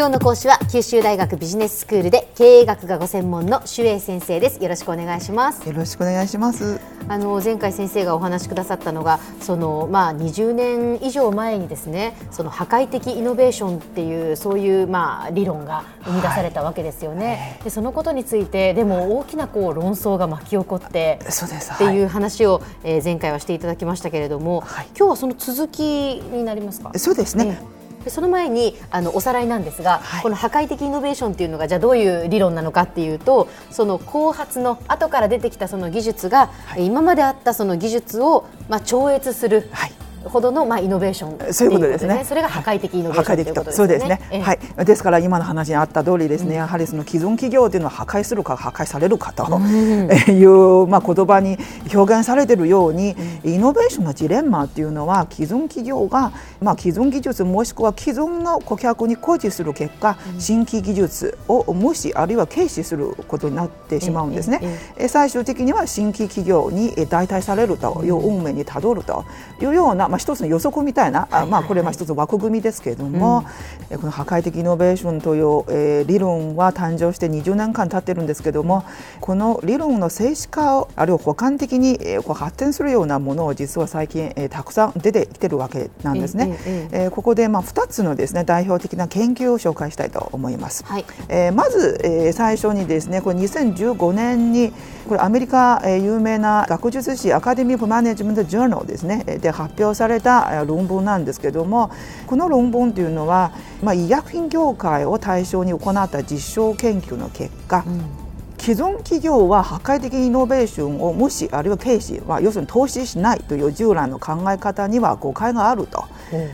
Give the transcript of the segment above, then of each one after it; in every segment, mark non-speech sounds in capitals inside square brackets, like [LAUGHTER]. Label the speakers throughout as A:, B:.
A: 今日の講師は九州大学ビジネススクールで経営学がご専門の周英先生です。よろしくお願いします。
B: よろしくお願いします。
A: あの前回先生がお話しくださったのがそのまあ20年以上前にですねその破壊的イノベーションっていうそういうまあ理論が生み出されたわけですよね、はい、でそのことについてでも大きなこう論争が巻き起こってそうです。っていう話を、え前回はしていただきましたけれども、はい、今日はその続きになりますか？
B: そうですね、
A: その前にあのおさらいなんですが、はい、この破壊的イノベーションっていうのがじゃあどういう理論なのかっていうとその後発の後から出てきたその技術が、はい、今まであったその技術をまあ超越する、はいほどのまあイノベーション、そういうことですね。それが破壊的イノベーションということですね。そうですね。
B: はい。ですから今の話にあった通りですね、やはりその既存企業というのは破壊するか破壊されるかというまあ言葉に表現されているように、イノベーションのジレンマっていうのは既存企業がまあ既存技術もしくは既存の顧客に誇示する結果、新規技術を無視あるいは軽視することになってしまうんですね。最終的には新規企業に代替されるという運命にたどるというようなまあ、一つの予測みたいな、あまあ、これは一つ枠組みですけれども、うん、この破壊的イノベーションという、えー、理論は誕生して20年間経ってるんですけれどもこの理論の静止化をあるいは補完的に、えー、こう発展するようなものを実は最近、えー、たくさん出てきてるわけなんですね。ええー、ここで、まあ、2つのですね代表的な研究を紹介したいと思います。はい、えー、まず、えー、最初にですねこれ2015年にこれアメリカ、えー、有名な学術誌アカデミック・マネジメント・ジャーナルですねで発表された論文なんですけどもこの論文というのは、まあ、医薬品業界を対象に行った実証研究の結果、うん。既存企業は破壊的イノベーションを無視あるいは軽視、まあ、要するに投資しないという従来の考え方には誤解があると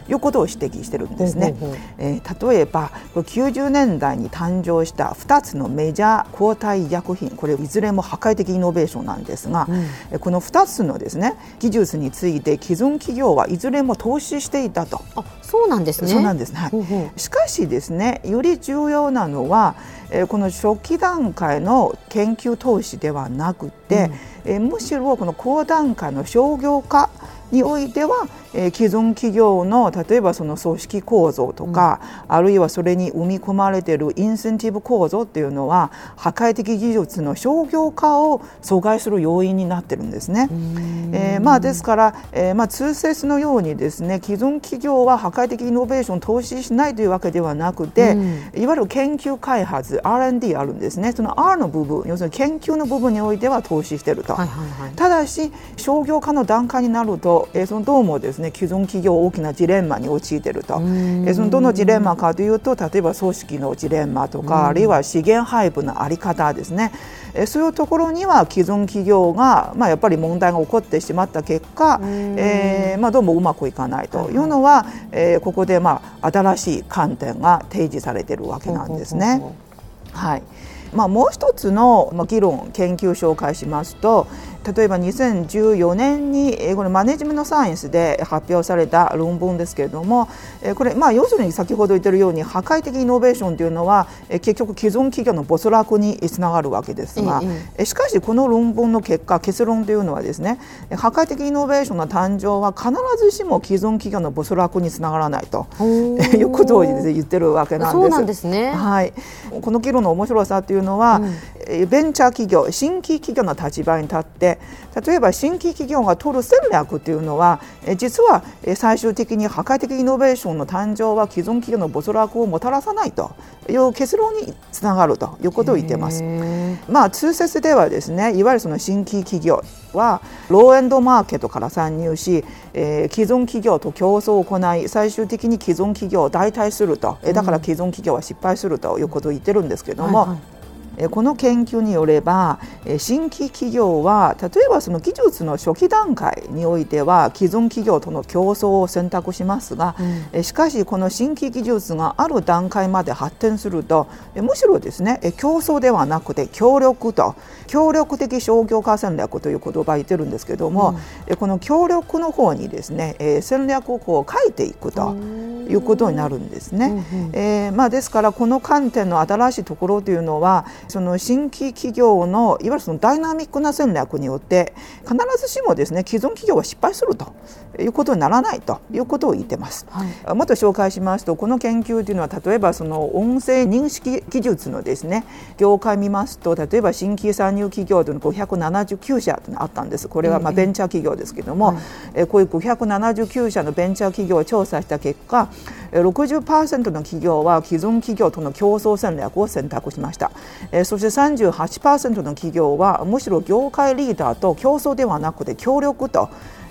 B: いうことを指摘してるんですね。えー、例えば90年代に誕生した2つのメジャー抗体医薬品。これいずれも破壊的イノベーションなんですが、うん、この2つのですね技術について既存企業はいずれも投資していたと。
A: あそうなんですね。
B: そうなんです、はい、しかしですねより重要なのはえー、この初期段階の研究投資ではなくて、うん、えー、むしろこの高段階の商業化においては、えー、既存企業の例えばその組織構造とか、うん、あるいはそれに生み込まれているインセンティブ構造っていうのは破壊的技術の商業化を阻害する要因になってるんですね。えー、まあ、ですから、えー、まあ、通説のようにですね既存企業は破壊的イノベーションを投資しないというわけではなくて、うん、いわゆる研究開発 R&D あるんですね。その R の部分要するに研究の部分においては投資していると、はいはいはい、ただし商業化の段階になると、えー、そのどうもですね既存企業大きなジレンマに陥っていると、えー、そのどのジレンマかというと例えば組織のジレンマとかあるいは資源配分の在り方ですね、えー、そういうところには既存企業が、まあ、やっぱり問題が起こってしまった結果、えーまあ、どうもうまくいかないと。い。うのは、えー、ここで、まあ、新しい観点が提示されているわけなんですね。はいまあ、もう一つの議論研究紹介しますと例えば2014年にこのマネジメントサイエンスで発表された論文ですけれどもこれ、まあ、要するに先ほど言っているように破壊的イノベーションというのは結局既存企業の没落につながるわけですが、しかしこの論文の結果結論というのはですね破壊的イノベーションの誕生は必ずしも既存企業の没落につながらないと [LAUGHS] いうことを言ってるわけなんです。そうなんですね、はい、この議論の面白さというのは、うん、ベンチャー企業新規企業の立場に立って例えば新規企業が取る戦略というのは実は最終的に破壊的イノベーションの誕生は既存企業の没落をもたらさないという結論につながるということを言っています。まあ通説ではですねいわゆるその新規企業はローエンドマーケットから参入し、えー、既存企業と競争を行い最終的に既存企業を代替すると、だから既存企業は失敗するということを言ってるんですけれども、はいはいこの研究によれば新規企業は例えばその技術の初期段階においては既存企業との競争を選択しますが、うん、しかしこの新規技術がある段階まで発展するとむしろですね競争ではなくて協力と協力的商業化戦略という言葉を言ってるんですけども、うん、この協力の方にですね戦略をこう変えていくと。いうことになるんですね。うんうん、えー、まあ、ですからこの観点の新しいところというのはその新規企業のいわゆるそのダイナミックな戦略によって必ずしもですね既存企業は失敗するということにならないということを言ってます。はい、もっと紹介しますとこの研究というのは例えばその音声認識技術のですね業界見ますと例えば新規参入企業というの579社あったんです。これはまあベンチャー企業ですけども、えー、こういう579社のベンチャー企業を調査した結果60%の企業は既存企業との競争戦略を選択しました、そして38%の企業はむしろ業界リーダーと競争ではなくて協力と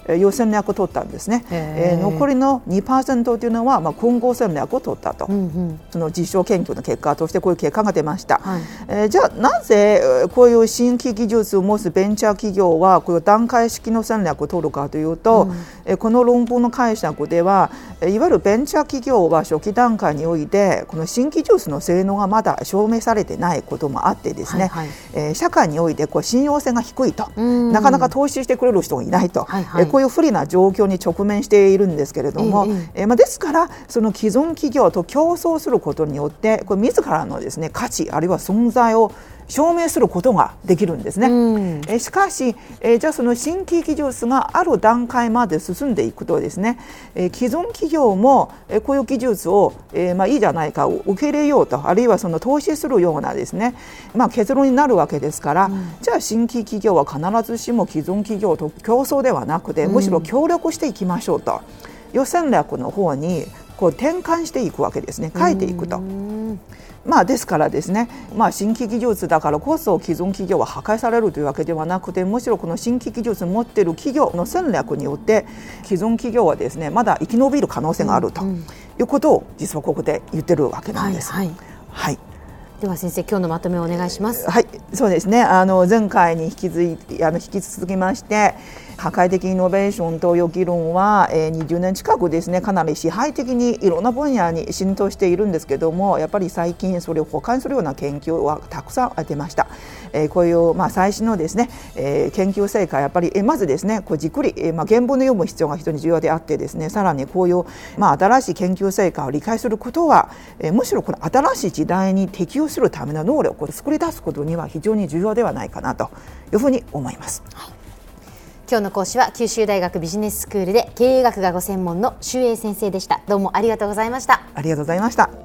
B: いう戦略を取ったんですね、えー、残りの2%というのは、まあ、混合戦略を取ったと、うんうん、その実証研究の結果としてこういう結果が出ました、はい、えー、じゃあなぜこういう新規技術を持つベンチャー企業はこういう段階式の戦略を取るかというと、うん、この論文の解釈ではいわゆるベンチャー企業は初期段階においてこの新規技術の性能がまだ証明されてないこともあってですね、はいはい、えー、社会においてこう信用性が低いと、なかなか投資してくれる人がいないと、はいはい、こういう不利な状況に直面しているんですけれども、ええまあ、ですからその既存企業と競争することによってこれ自らのですね価値あるいは存在を証明することができるんですね。うん、えしかし、えじゃあその新規技術がある段階まで進んでいくとですね、え既存企業も、えこういう技術を、えまあ、いいじゃないかを受け入れようとあるいはその投資するようなですね、まあ、結論になるわけですから、うん、じゃあ新規企業は必ずしも既存企業と競争ではなくてむしろ協力していきましょうと。いう戦略の方にこう転換していくわけですね。変えていくと。まあ、ですからですね、まあ、新規技術だからこそ既存企業は破壊されるというわけではなくてむしろこの新規技術を持っている企業の戦略によって既存企業はですねまだ生き延びる可能性があるということを実はここで言ってるわけなんです。はい、はい。はい
A: では先生今日のまとめをお願いします。
B: はいそうですね。あの前回に引き続きあの引き続きまして破壊的イノベーションという議論は、えー、20年近くですねかなり支配的にいろんな分野に浸透しているんですけどもやっぱり最近それを補完するような研究はたくさん出ました、えー、こういう、まあ、最新のですね、えー、研究成果やっぱり、えー、まずですねこうじっくり、えーまあ、原文で読む必要が非常に重要であってですねさらにこういう、まあ、新しい研究成果を理解することは、えー、むしろこの新しい時代に適応するための能力を作り出すことには非常に重要ではないかなというふうに思います。はい。
A: 今日の講師は九州大学ビジネススクールで経営学がご専門の周英先生でした。どうもありがとうございました。
B: ありがとうございました